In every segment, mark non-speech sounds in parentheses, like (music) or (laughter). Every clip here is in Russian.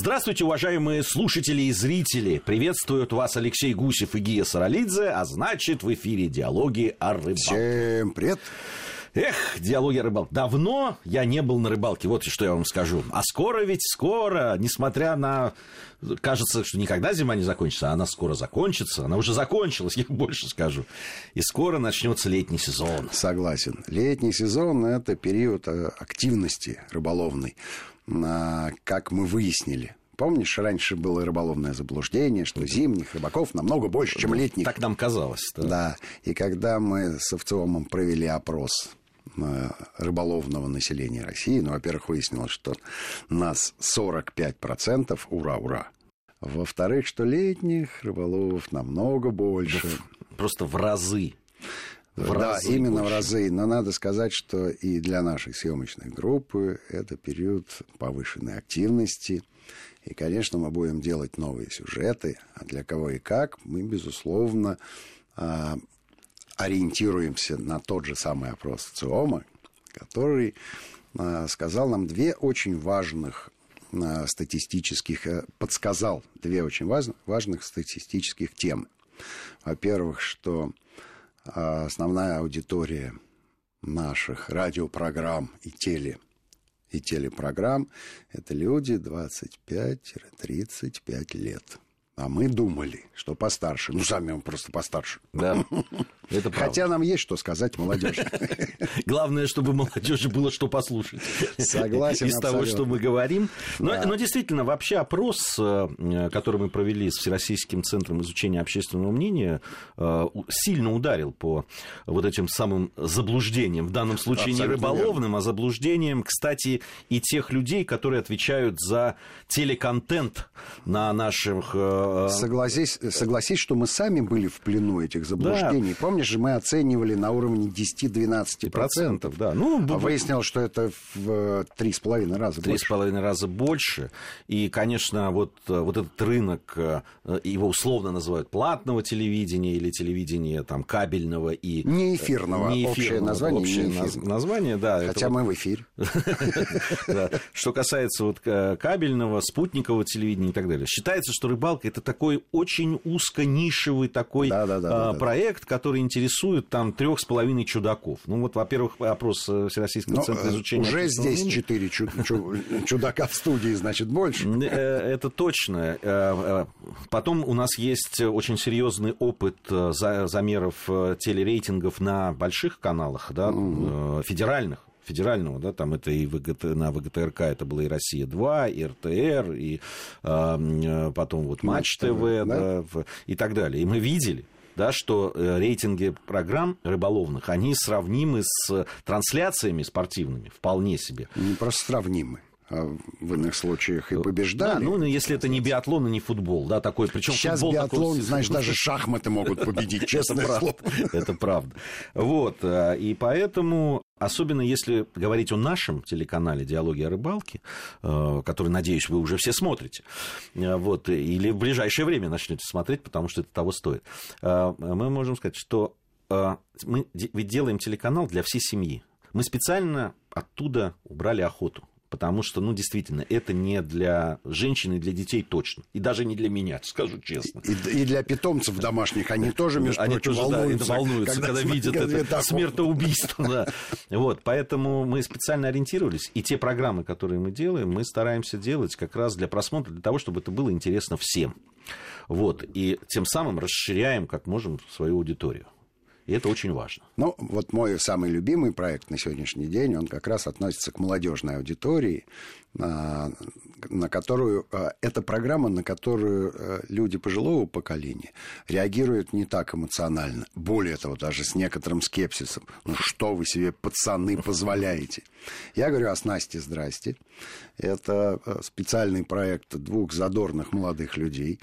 Здравствуйте, уважаемые слушатели и зрители. Приветствуют вас Алексей Гусев и Гия Саралидзе, а значит в эфире «Диалоги о рыбалке». Всем привет. Эх, диалоги о рыбалке. Давно я не был на рыбалке, вот что я вам скажу. А скоро ведь, скоро, несмотря на... Кажется, что никогда зима не закончится, а она скоро закончится. Она уже закончилась, (laughs) я больше скажу. И скоро начнется летний сезон. Согласен. Летний сезон – это период э, активности рыболовной, как мы выяснили. Помнишь, раньше было рыболовное заблуждение, что зимних рыбаков намного больше, чем летних. Так нам казалось. Да. да. И когда мы с Овцевым провели опрос рыболовного населения России, ну, во-первых, выяснилось, что нас 45%, ура, ура. Во-вторых, что летних рыболовов намного больше. Просто в разы. В да, разы именно больше. в разы. Но надо сказать, что и для нашей съемочной группы это период повышенной активности. И, конечно, мы будем делать новые сюжеты. А для кого и как, мы, безусловно, а, ориентируемся на тот же самый опрос ЦИОМа, который а, сказал нам две очень важных а, статистических, э, подсказал две очень важных статистических темы. Во-первых, что основная аудитория наших радиопрограмм и теле и телепрограмм – это люди 25-35 лет. А мы думали, что постарше. Ну, сами мы просто постарше. Да, (laughs) это правда. Хотя нам есть что сказать молодежи. (laughs) Главное, чтобы молодежи было что послушать. Согласен Из того, что мы говорим. Но, но действительно, вообще опрос, э, который мы провели с Всероссийским центром изучения общественного мнения, э, сильно ударил по вот этим самым заблуждениям. В данном случае Абсолютно не рыболовным, верно. а заблуждением, кстати, и тех людей, которые отвечают за телеконтент на наших Э, согласись, согласись, что мы сами были в плену этих заблуждений. Да. Помнишь же, мы оценивали на уровне 10-12%. Да. Ну, а выяснилось, что это в три с половиной раза Три с половиной раза больше. И, конечно, вот, вот этот рынок, э, его условно называют платного телевидения или телевидения там, кабельного и... Не эфирного. Не общее название. Общее не название, да. Хотя мы в эфире. (laughs) Что касается вот э, кабельного, спутникового телевидения и так далее. Считается, что рыбалка это такой очень узко-нишевый такой да, да, да, а, проект, который интересует там трех с половиной чудаков. Ну вот, во-первых, опрос э, Всероссийского Но, центра изучения... Уже здесь четыре чудака в студии, значит, больше. Э, это точно. Э, потом у нас есть очень серьезный опыт замеров телерейтингов на больших каналах, да, федеральных федерального, да, там это и ВГТ, на ВГТРК это было и Россия-2, и РТР, и э, потом вот Матч ТВ, да? Да, и так далее. И мы видели, да, что э, рейтинги программ рыболовных, они сравнимы с трансляциями спортивными, вполне себе. Не просто сравнимы. А в иных случаях и побеждали. Да, ну, если это не биатлон и не футбол, да, такой, причем Сейчас футбол биатлон, такой... знаешь, даже (laughs) шахматы могут победить, честно слово. Это правда. Вот, э, и поэтому Особенно если говорить о нашем телеканале «Диалоги о рыбалке», э, который, надеюсь, вы уже все смотрите, э, вот, или в ближайшее время начнете смотреть, потому что это того стоит. Мы можем сказать, что мы ведь делаем телеканал для всей семьи. Мы специально оттуда убрали охоту потому что, ну, действительно, это не для женщин и для детей точно. И даже не для меня, скажу честно. И, и для питомцев домашних они тоже, между они прочим, тоже, волнуются, да, волнуются, когда, когда видят это смертоубийство. Да. Вот, поэтому мы специально ориентировались. И те программы, которые мы делаем, мы стараемся делать как раз для просмотра, для того, чтобы это было интересно всем. Вот, и тем самым расширяем, как можем, свою аудиторию. И это очень важно. Ну, вот мой самый любимый проект на сегодняшний день, он как раз относится к молодежной аудитории, а, на которую... А, это программа, на которую а, люди пожилого поколения реагируют не так эмоционально. Более того, даже с некоторым скепсисом. Ну, что вы себе, пацаны, позволяете? Я говорю о снасти «Здрасте». Это специальный проект двух задорных молодых людей,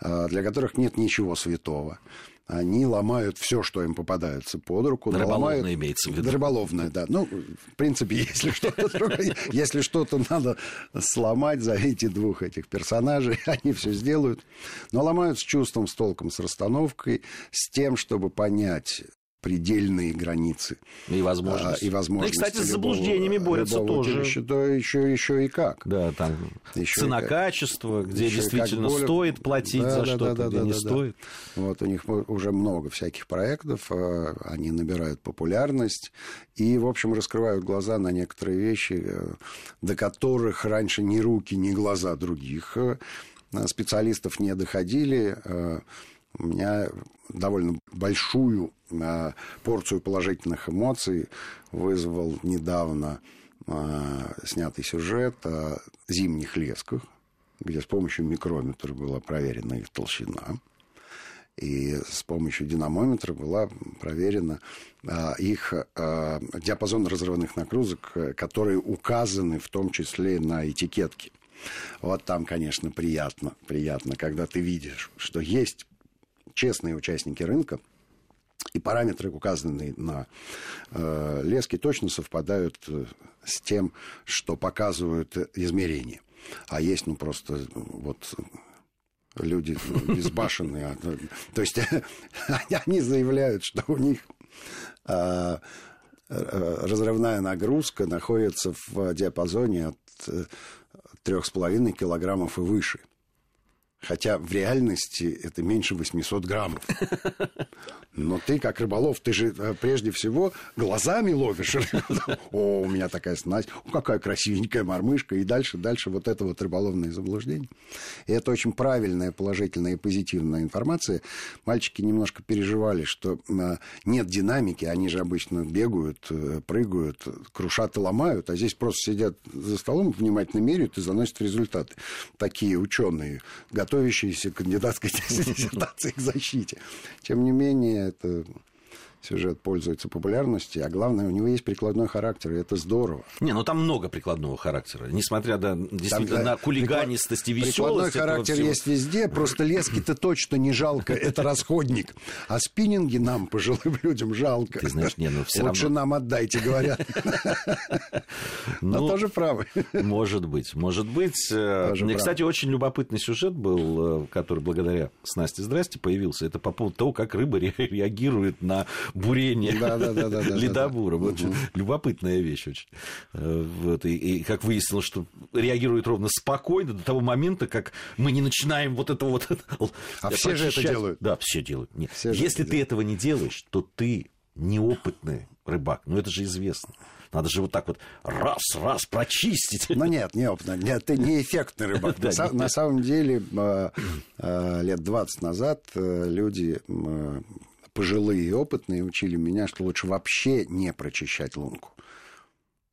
для которых нет ничего святого они ломают все, что им попадается под руку. Рыболовное ломают... имеется в виду. Рыболовное, да. Ну, в принципе, (laughs) если что-то если что-то надо сломать за эти двух этих персонажей, (laughs) они все сделают. Но ломают с чувством, с толком, с расстановкой, с тем, чтобы понять предельные границы. И возможности. А, и, возможности и, кстати, с заблуждениями борются тоже. Еще, да, еще, еще и как. Да, там цена-качество, где еще действительно более... стоит платить да, за да, что-то, да, где да, не да, стоит. Да. Вот у них уже много всяких проектов, а, они набирают популярность и, в общем, раскрывают глаза на некоторые вещи, э, до которых раньше ни руки, ни глаза других э, специалистов не доходили э, у меня довольно большую э, порцию положительных эмоций вызвал недавно э, снятый сюжет о зимних лесках, где с помощью микрометра была проверена их толщина. И с помощью динамометра была проверена а, их а, диапазон разрывных нагрузок, которые указаны в том числе на этикетке. Вот там, конечно, приятно, приятно, когда ты видишь, что есть честные участники рынка, и параметры, указанные на э, леске, точно совпадают э, с тем, что показывают измерения. А есть, ну, просто вот люди безбашенные. То есть (laughs) они заявляют, что у них э, разрывная нагрузка находится в диапазоне от 3,5 килограммов и выше – Хотя в реальности это меньше 800 граммов. (laughs) Но ты, как рыболов, ты же э, прежде всего глазами ловишь. (laughs) О, у меня такая снасть, о, какая красивенькая мормышка. И дальше, дальше вот это вот рыболовное заблуждение. И это очень правильная, положительная и позитивная информация. Мальчики немножко переживали, что э, нет динамики, они же обычно бегают, э, прыгают, крушат и ломают, а здесь просто сидят за столом, внимательно меряют и заносят результаты. Такие ученые, готовы готовящиеся к кандидатской (laughs) диссертации к защите. Тем не менее, это сюжет пользуется популярностью, а главное, у него есть прикладной характер, и это здорово. Не, ну там много прикладного характера, несмотря да, действительно там, на хулиганистость и веселость. Прикладной характер всего... есть везде, просто лески-то точно не жалко, (laughs) это расходник. А спиннинги нам, пожилым людям, жалко. Ты знаешь, не, ну все Лучше равно... нам отдайте, говорят. (laughs) Но ну, тоже правы. Может быть, может быть. Э, мне, кстати, очень любопытный сюжет был, э, который благодаря Снасти Здрасте появился. Это по поводу того, как рыба реагирует на бурение да, да, да, да, ледобура. Да, угу. любопытная вещь очень. Э, вот, и, и как выяснилось, что реагирует ровно спокойно до того момента, как мы не начинаем вот это вот... А все же это делают. Да, все делают. Нет. Все Если ты делают. этого не делаешь, то ты неопытный рыбак. Ну, это же известно. Надо же вот так вот раз, раз прочистить. Ну нет, неопытно. Нет, ты не эффектный рыбак. (laughs) на, на самом деле, э, э, лет 20 назад люди пожилые и опытные учили меня, что лучше вообще не прочищать лунку.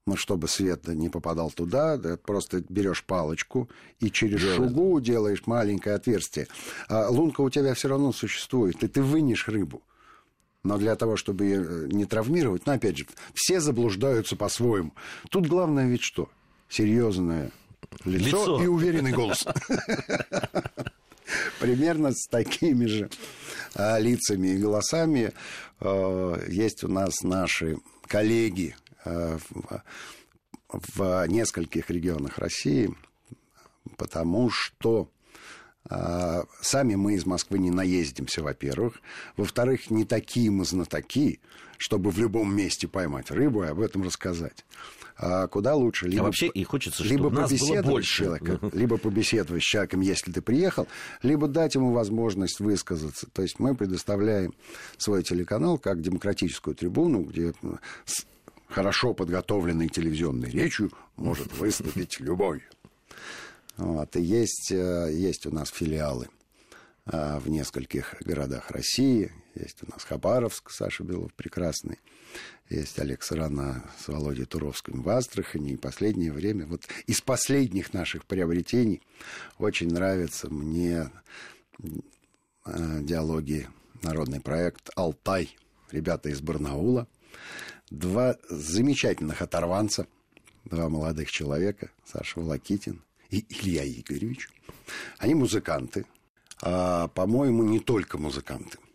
Ну, чтобы свет не попадал туда, да, просто берешь палочку и через Делает. шугу делаешь маленькое отверстие. А лунка у тебя все равно существует, и ты вынешь рыбу. Но для того, чтобы ее э, не травмировать, ну, опять же, все заблуждаются по-своему. Тут главное ведь что? Серьезное лицо, лицо. и уверенный голос. (laughs) Примерно с такими же лицами и голосами а, есть у нас наши коллеги а, в нескольких регионах России, потому что сами мы из Москвы не наездимся, во-первых. Во-вторых, не такие мы знатоки, чтобы в любом месте поймать рыбу и об этом рассказать а куда лучше. Либо, а вообще и хочется, чтобы либо нас было больше. Человека, либо побеседовать с человеком, если ты приехал, либо дать ему возможность высказаться. То есть мы предоставляем свой телеканал как демократическую трибуну, где с хорошо подготовленной телевизионной речью может выступить любой. Вот. И есть, э, есть у нас филиалы э, в нескольких городах России. Есть у нас Хабаровск, Саша Белов прекрасный. Есть Олег Сарана с Володей Туровским в Астрахани. И последнее время, вот из последних наших приобретений, очень нравится мне э, диалоги, народный проект «Алтай». Ребята из Барнаула. Два замечательных оторванца, два молодых человека, Саша Волокитин и Илья Игоревич. Они музыканты, а, по-моему, не только музыканты –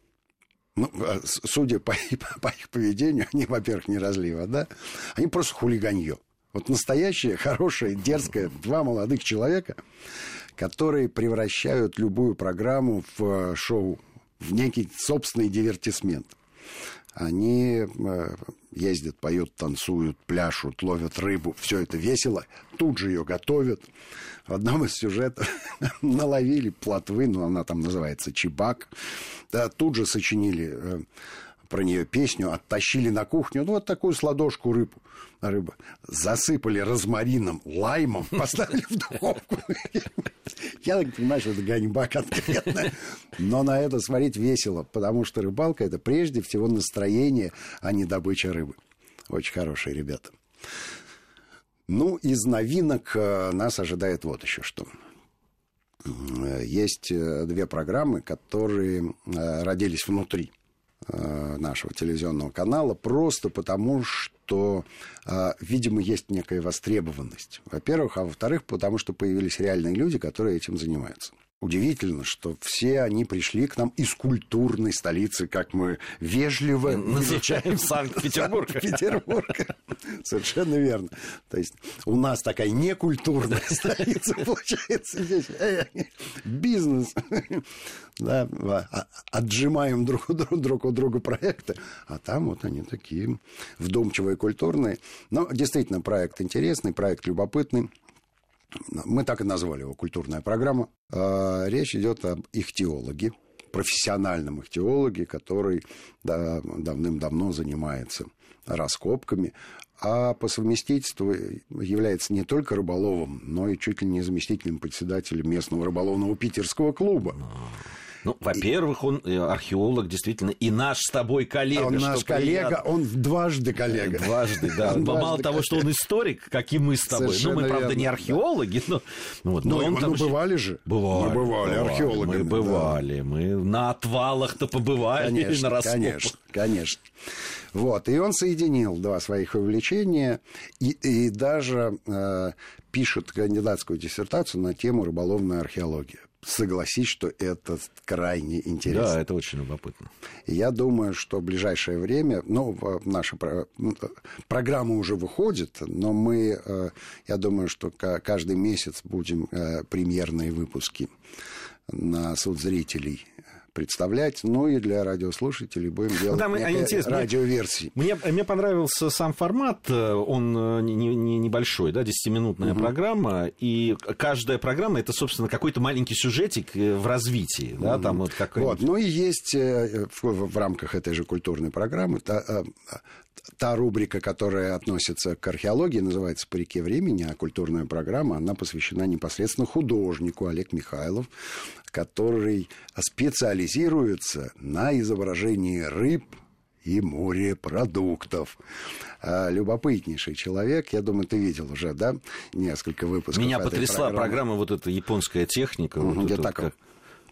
ну, а судя по, (laughs) по их поведению, они, во-первых, не разлива, да, они просто хулиганье. Вот настоящее, хорошее, дерзкое, два молодых человека, которые превращают любую программу в шоу, в некий собственный дивертисмент. Они э, ездят, поют, танцуют, пляшут, ловят рыбу. Все это весело. Тут же ее готовят. В одном из сюжетов (laughs) наловили плотвы, ну, она там называется чебак. Да, тут же сочинили э, про нее песню, оттащили на кухню, ну, вот такую сладошку рыбу, рыба. Засыпали розмарином, лаймом, (laughs) поставили в духовку. Я так понимаю, что это ганьба конкретно. Но на это смотреть весело, потому что рыбалка – это прежде всего настроение, а не добыча рыбы. Очень хорошие ребята. Ну, из новинок э, нас ожидает вот еще что. Есть э, две программы, которые э, родились внутри Э, нашего телевизионного канала просто потому, что, э, видимо, есть некая востребованность. Во-первых, а во-вторых, потому что появились реальные люди, которые этим занимаются. Удивительно, что все они пришли к нам из культурной столицы, как мы вежливо называем Санкт-Петербург. (laughs) Санкт-Петербург. Совершенно верно. То есть у нас такая некультурная (laughs) столица получается здесь. Бизнес. Да, а, отжимаем друг, друг, друг у друга проекты, а там вот они такие вдумчивые, культурные. Но действительно проект интересный, проект любопытный. Мы так и назвали его «Культурная программа». А, речь идет об ихтиологе, профессиональном ихтиологе, который давным-давно занимается раскопками, а по совместительству является не только рыболовом, но и чуть ли не заместителем председателя местного рыболовного питерского клуба. Ну, во-первых, он э, археолог, действительно, и наш с тобой коллега. Он наш коллега, приятно. он дважды коллега. Дважды, да. Он Мало дважды того, что он историк, как и мы с тобой. Совершенно ну, мы, правда, верно, не археологи, но... Ну, вот, но, но он там... бывали же. Бывали. Мы бывали, бывали археологами. Мы бывали. Да. Мы на отвалах-то побывали, конечно, на раскопах. Конечно, конечно. Вот, и он соединил два своих увлечения и, и даже э, пишет кандидатскую диссертацию на тему рыболовная археология согласись, что это крайне интересно. Да, это очень любопытно. Я думаю, что в ближайшее время, ну, наша программа уже выходит, но мы, э, я думаю, что каждый месяц будем э, премьерные выпуски на суд зрителей представлять, ну и для радиослушателей будем делать ну, там, радиоверсии. Мне, мне понравился сам формат, э, он э, не, не, небольшой, да, 10-минутная угу. программа, и каждая программа это, собственно, какой-то маленький сюжетик э, в развитии, да, угу. там вот как Вот, ну и есть в, в рамках этой же культурной программы та, та рубрика, которая относится к археологии, называется «По реке времени», а культурная программа, она посвящена непосредственно художнику Олег Михайлов, который специализируется на изображении рыб и морепродуктов. А, любопытнейший человек. Я думаю, ты видел уже, да, несколько выпусков. Меня потрясла программы. программа вот эта японская техника. Угу, вот это, так... как...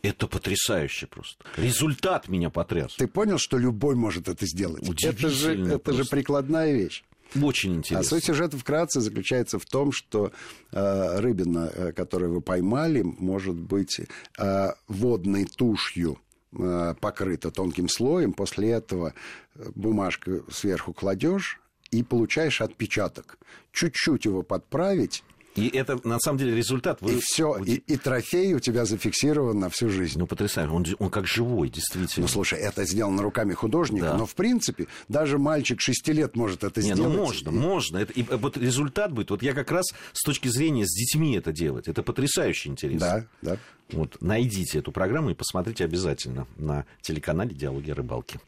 это потрясающе просто. Результат меня потряс. Ты понял, что любой может это сделать? Это же, это же прикладная вещь. Очень интересно. А суть сюжета вкратце заключается в том, что э, рыбина, э, которую вы поймали, может быть э, водной тушью э, покрыта тонким слоем. После этого э, бумажку сверху кладешь и получаешь отпечаток. Чуть-чуть его подправить, и это, на самом деле, результат. Вы... И все, и, и трофей у тебя зафиксирован на всю жизнь. Ну, потрясающе. Он, он как живой, действительно. Ну, слушай, это сделано руками художника, да. но, в принципе, даже мальчик 6 лет может это Не, ну, сделать. Ну, можно, и... можно. Это, и вот результат будет. Вот я как раз с точки зрения с детьми это делать. Это потрясающе интересно. Да, да. Вот, найдите эту программу и посмотрите обязательно на телеканале «Диалоги о рыбалке».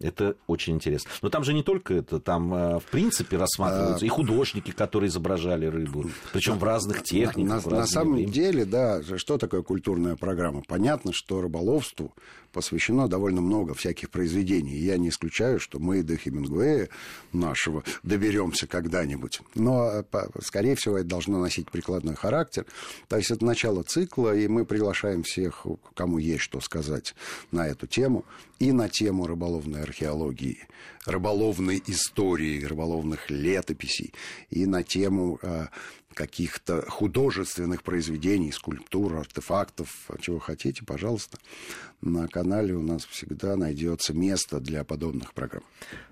Это очень интересно. Но там же не только это, там, э, в принципе, рассматриваются и художники, которые изображали рыбу, причем в разных техниках. На, на самом время. деле, да, что такое культурная программа? Понятно, что рыболовству посвящено довольно много всяких произведений. Я не исключаю, что мы до Хемингуэя нашего доберемся когда-нибудь. Но, скорее всего, это должно носить прикладной характер. То есть это начало цикла, и мы приглашаем всех, кому есть что сказать на эту тему, и на тему рыболовной археологии, рыболовной истории, рыболовных летописей, и на тему каких-то художественных произведений, скульптур, артефактов, чего хотите, пожалуйста, на канале у нас всегда найдется место для подобных программ.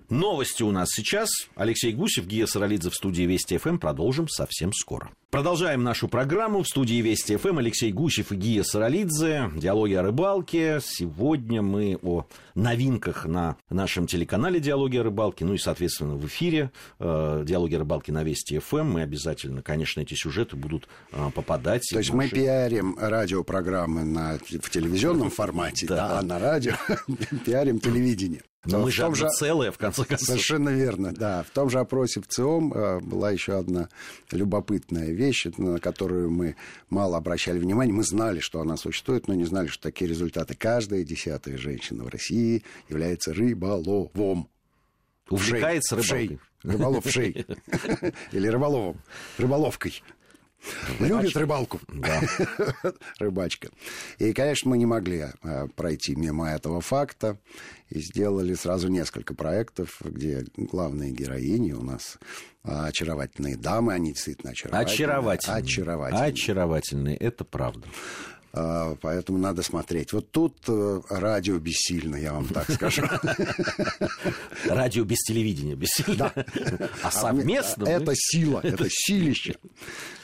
Новости у нас сейчас. Алексей Гусев, Гия Саралидзе в студии Вести ФМ. Продолжим совсем скоро. Продолжаем нашу программу. В студии Вести ФМ Алексей Гусев и Гия Саралидзе. Диалоги о рыбалке. Сегодня мы о новинках на нашем телеканале «Диалоги о рыбалке». Ну и, соответственно, в эфире э, «Диалоги о рыбалке» на Вести ФМ. Мы обязательно, конечно, эти сюжеты будут э, попадать. То есть наши... мы пиарим радиопрограммы на, в телевизионном формате, да. а на радио (laughs) пиарим телевидение. Но мы же же... целое, в конце концов. Совершенно верно, да. В том же опросе в ЦИОМ э, была еще одна любопытная вещь, на которую мы мало обращали внимания. Мы знали, что она существует, но не знали, что такие результаты. Каждая десятая женщина в России является рыболовом. Увлекается рыбалкой. Рыболов шей. (laughs) Или рыболовом. Рыболовкой. Любит рыбалку. Да. (laughs) Рыбачка. И, конечно, мы не могли а, пройти мимо этого факта. И сделали сразу несколько проектов, где главные героини у нас а, очаровательные дамы. Они действительно очаровательные. Очаровательные. Очаровательные. Очаровательные, это правда. А, поэтому надо смотреть. Вот тут э, радио бессильно, я вам так скажу. (laughs) Радио без телевидения бессильно. Да. (laughs) А совместно... Это сила, (laughs) это силище.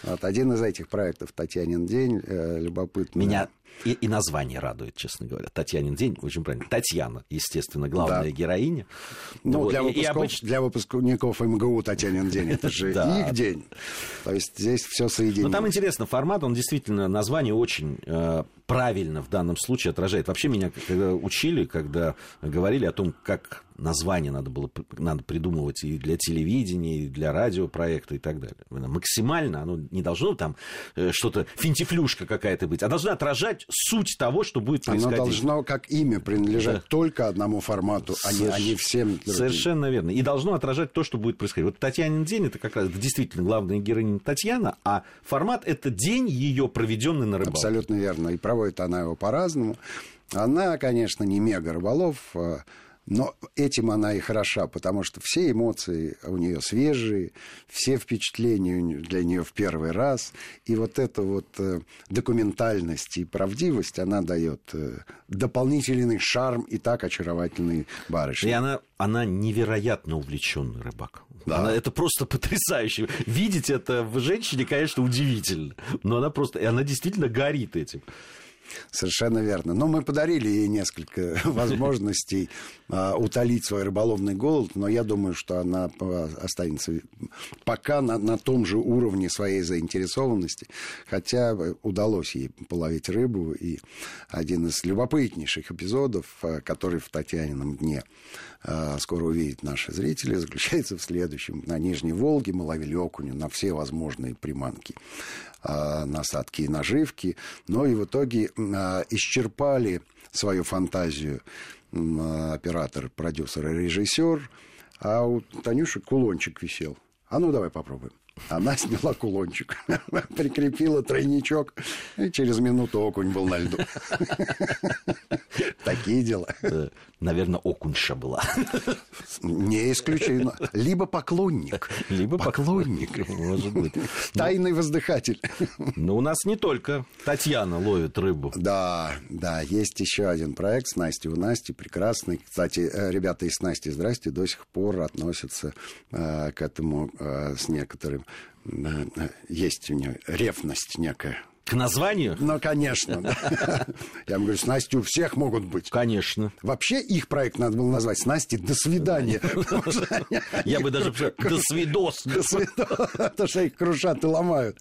Один из этих проектов «Татьянин день» э, любопытно. Меня и, и название радует, честно говоря. Татьянин день, очень правильно. Татьяна, естественно, главная да. героиня. Ну, вот. для, выпусков, и обыч... для выпускников МГУ Татьянин день, это же (laughs) их день. То есть здесь все соединено. Но там интересно, формат, он действительно, название очень э, правильно в данном случае отражает. Вообще меня когда учили, когда говорили о том, как название надо было надо придумывать и для телевидения, и для радиопроекта и так далее. Максимально оно не должно там э, что-то, финтифлюшка какая-то быть, а должно отражать суть того, что будет происходить. Оно должно как имя принадлежать да. только одному формату, а не, а не всем другим. Совершенно верно. И должно отражать то, что будет происходить. Вот Татьянин день, это как раз действительно главная героиня Татьяна, а формат это день ее проведенный на рыбалке. Абсолютно верно. И проводит она его по-разному. Она, конечно, не мега рыболов, а но этим она и хороша, потому что все эмоции у нее свежие, все впечатления для нее в первый раз. И вот эта вот э, документальность и правдивость, она дает э, дополнительный шарм и так очаровательный барышни. И она, она невероятно увлеченный рыбак. Да. Она, это просто (laughs) потрясающе. Видеть это в женщине, конечно, удивительно. Но она просто, и она действительно горит этим. Совершенно верно. Но мы подарили ей несколько (laughs) возможностей а, утолить свой рыболовный голод, но я думаю, что она а, останется пока на, на том же уровне своей заинтересованности, хотя удалось ей половить рыбу, и один из любопытнейших эпизодов, а, который в Татьянином дне скоро увидят наши зрители, заключается в следующем. На Нижней Волге мы ловили окуня на все возможные приманки. А, насадки и наживки, но и в итоге а, исчерпали свою фантазию оператор, продюсер и режиссер, а у Танюши кулончик висел. А ну давай попробуем. Она сняла кулончик, (laughs) прикрепила тройничок, и через минуту окунь был на льду. Такие дела. Э, наверное, окуньша была. Не исключено. Либо поклонник. Либо поклонник. Может быть. Тайный воздыхатель. Но у нас не только Татьяна ловит рыбу. Да, да. Есть еще один проект с Настей у Насти. Прекрасный. Кстати, э, ребята из Насти, здрасте, до сих пор относятся э, к этому с некоторым... Э, есть у нее ревность некая к названию? Ну, конечно. (laughs) Я вам говорю, с Настей у всех могут быть. Конечно. Вообще их проект надо было назвать с Настей «До свидания». (laughs) Я бы даже (laughs) «До свидос». До свидос. Потому что их крушат и ломают.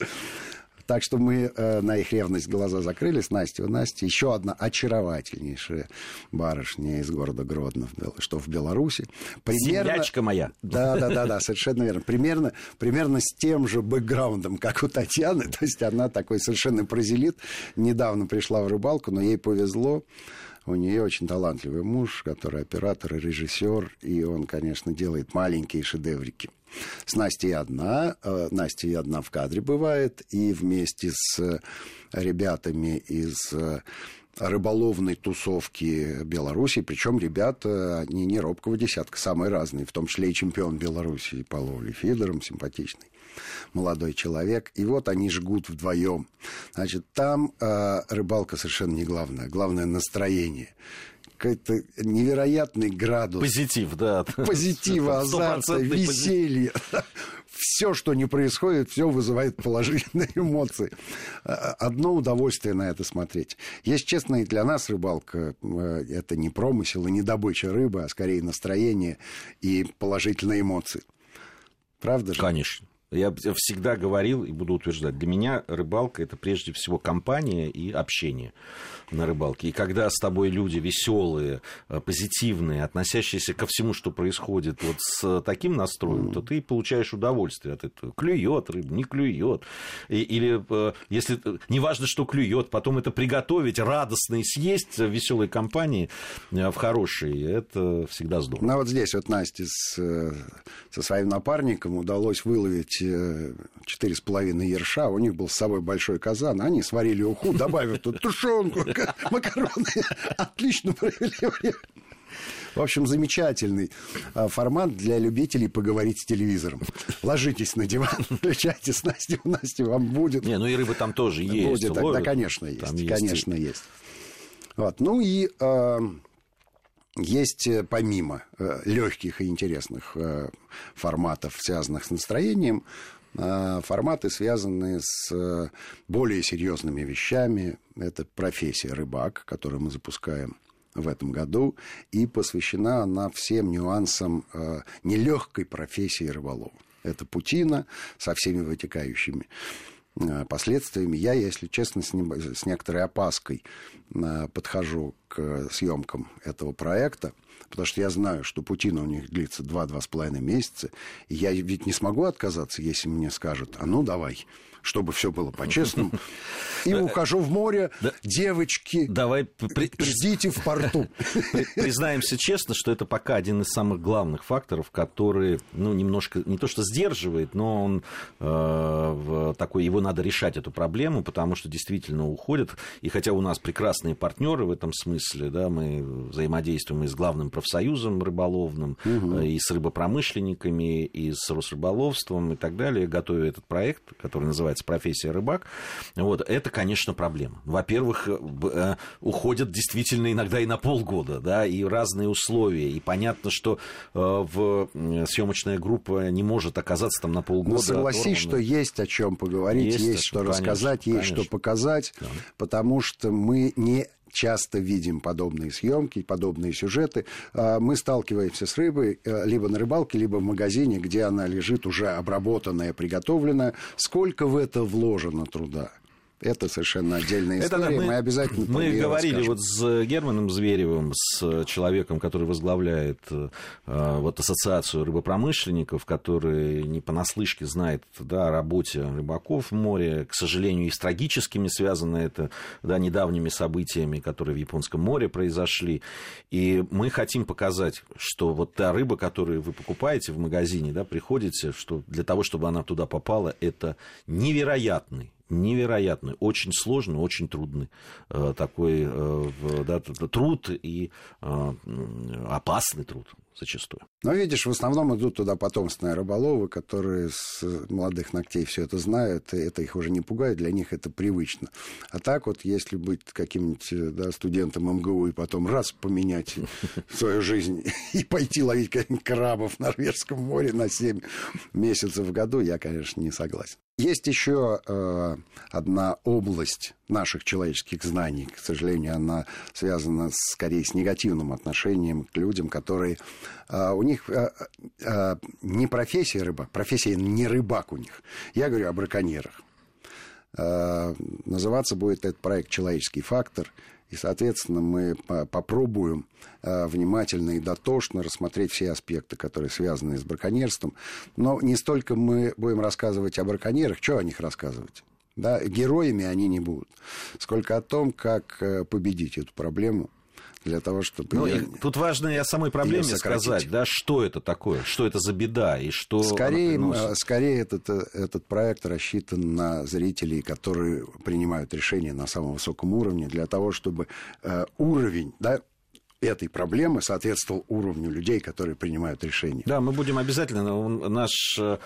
Так что мы э, на их ревность глаза закрыли с Настей. У Насти еще одна очаровательнейшая барышня из города Гродно, что в Беларуси. Примерно... Землячка моя. Да, да, да, да, совершенно верно. Примерно, примерно с тем же бэкграундом, как у Татьяны. (laughs) То есть она такой совершенно прозелит. Недавно пришла в рыбалку, но ей повезло. У нее очень талантливый муж, который оператор и режиссер, и он, конечно, делает маленькие шедеврики. С Настей одна, э, Настя и одна в кадре бывает, и вместе с ребятами из э, рыболовной тусовки Беларуси, причем ребята, они не робкого десятка, самые разные, в том числе и чемпион Беларуси по ловле фидером, симпатичный молодой человек. И вот они жгут вдвоем. Значит, там э, рыбалка совершенно не главное. Главное настроение какой-то невероятный градус. Позитив, да. Позитива, (laughs) азарта, веселья. (laughs) Все, что не происходит, все вызывает положительные (laughs) эмоции. Одно удовольствие на это смотреть. Если честно, и для нас рыбалка э, это не промысел и не добыча рыбы, а скорее настроение и положительные эмоции. Правда же? Конечно. Я всегда говорил и буду утверждать, для меня рыбалка это прежде всего компания и общение на рыбалке. И когда с тобой люди веселые, э, позитивные, относящиеся ко всему, что происходит вот с таким настроем, то ты получаешь удовольствие от этого. Клюет рыба, не клюет. или э, если э, неважно, что клюет, потом это приготовить, радостно и съесть в веселой компании, в хорошей, это всегда здорово. Ну вот здесь вот Насте с, со своим напарником удалось выловить четыре с половиной ерша, у них был с собой большой казан, они сварили уху, добавив тут тушенку, (laughs) макароны. Отлично провели время. В общем, замечательный а, формат для любителей поговорить с телевизором. Ложитесь на диван, (laughs) включайте с Настей, у Насти вам будет. Не, ну и рыба там тоже есть. Будет, да, конечно, есть. Там конечно, есть. есть. Вот. Ну и э, есть э, помимо э, легких и интересных э, форматов, связанных с настроением, форматы, связанные с более серьезными вещами. Это профессия рыбак, которую мы запускаем в этом году, и посвящена она всем нюансам нелегкой профессии рыболова. Это путина со всеми вытекающими последствиями. Я, если честно, с, ним, с некоторой опаской подхожу к съемкам этого проекта, потому что я знаю, что Путина у них длится 2-2,5 месяца, и я ведь не смогу отказаться, если мне скажут, а ну давай, чтобы все было (laughs) по-честному. И ухожу в море, девочки, Давай ждите в порту. (laughs) Признаемся честно, что это пока один из самых главных факторов, который, ну, немножко, не то что сдерживает, но он э, такой, его надо решать, эту проблему, потому что действительно уходят. И хотя у нас прекрасные партнеры в этом смысле, да, мы взаимодействуем и с главным профсоюзом рыболовным, угу. и с рыбопромышленниками, и с Росрыболовством и так далее, готовя этот проект, который называется называется профессия рыбак, вот, это, конечно, проблема. Во-первых, э, э, уходят действительно иногда и на полгода, да, и разные условия, и понятно, что э, в съемочная группа не может оказаться там на полгода. Но согласись, что есть о чем поговорить, есть, есть что конечно, рассказать, есть конечно. что показать, да. потому что мы не часто видим подобные съемки, подобные сюжеты. А, мы сталкиваемся с рыбой э, либо на рыбалке, либо в магазине, где она лежит уже обработанная, приготовленная. Сколько в это вложено труда? Это совершенно отдельная история. Это, мы, мы обязательно Мы говорили расскажем. вот с Германом Зверевым, с человеком, который возглавляет э, вот ассоциацию рыбопромышленников, который не понаслышке знает да, о работе рыбаков в море. К сожалению, и с трагическими связано это да, недавними событиями, которые в Японском море произошли. И мы хотим показать, что вот та рыба, которую вы покупаете в магазине, да, приходите, что для того, чтобы она туда попала, это невероятный невероятный, очень сложный, очень трудный э, такой э, да, труд и э, опасный труд зачастую. Но видишь, в основном идут туда потомственные рыболовы, которые с молодых ногтей все это знают, и это их уже не пугает, для них это привычно. А так вот, если быть каким-нибудь да, студентом МГУ и потом раз поменять свою жизнь (laughs) и пойти ловить крабов в Норвежском море на 7 месяцев в году, я, конечно, не согласен. Есть еще э, одна область наших человеческих знаний, к сожалению, она связана скорее с негативным отношением к людям, которые э, у них э, э, не профессия рыбак, профессия не рыбак у них. Я говорю о браконьерах. Э, называться будет этот проект «Человеческий фактор». И, соответственно, мы попробуем внимательно и дотошно рассмотреть все аспекты, которые связаны с браконьерством. Но не столько мы будем рассказывать о браконьерах, что о них рассказывать. Да, героями они не будут. Сколько о том, как победить эту проблему, для того, чтобы... Ну, ее, тут важно и о самой проблеме сказать, да, что это такое, что это за беда и что... Скорее, скорее этот, этот проект рассчитан на зрителей, которые принимают решения на самом высоком уровне, для того, чтобы э, уровень, да, этой проблемы соответствовал уровню людей, которые принимают решения. Да, мы будем обязательно, наш э,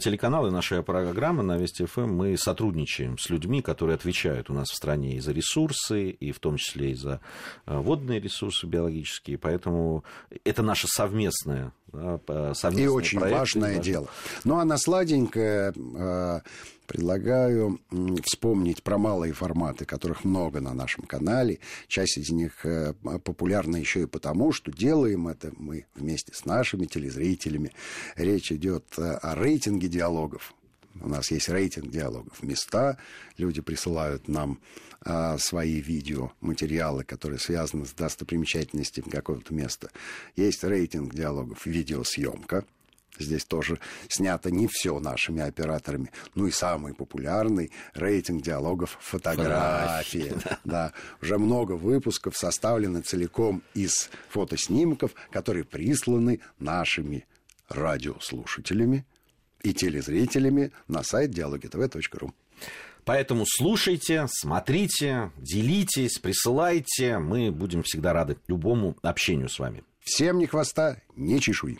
телеканал и наша программа на Вести ФМ, мы сотрудничаем с людьми, которые отвечают у нас в стране и за ресурсы, и в том числе и за э, водные ресурсы биологические, поэтому это наше совместное да, И очень проект, важное дело. Ну, а на сладенькое э, предлагаю вспомнить про малые форматы, которых много на нашем канале. Часть из них э, популярна еще и потому, что делаем это мы вместе с нашими телезрителями. Речь идет э, о рейтинге диалогов. У нас есть рейтинг диалогов. Места. Люди присылают нам а, свои видеоматериалы, которые связаны с достопримечательностями какого-то места. Есть рейтинг диалогов видеосъемка. Здесь тоже снято не все нашими операторами. Ну и самый популярный рейтинг диалогов фотографии. Да. да. Уже много выпусков составлены целиком из фотоснимков, которые присланы нашими радиослушателями и телезрителями на сайт диалогитв.ру. Поэтому слушайте, смотрите, делитесь, присылайте. Мы будем всегда рады любому общению с вами. Всем ни хвоста, ни чешуи.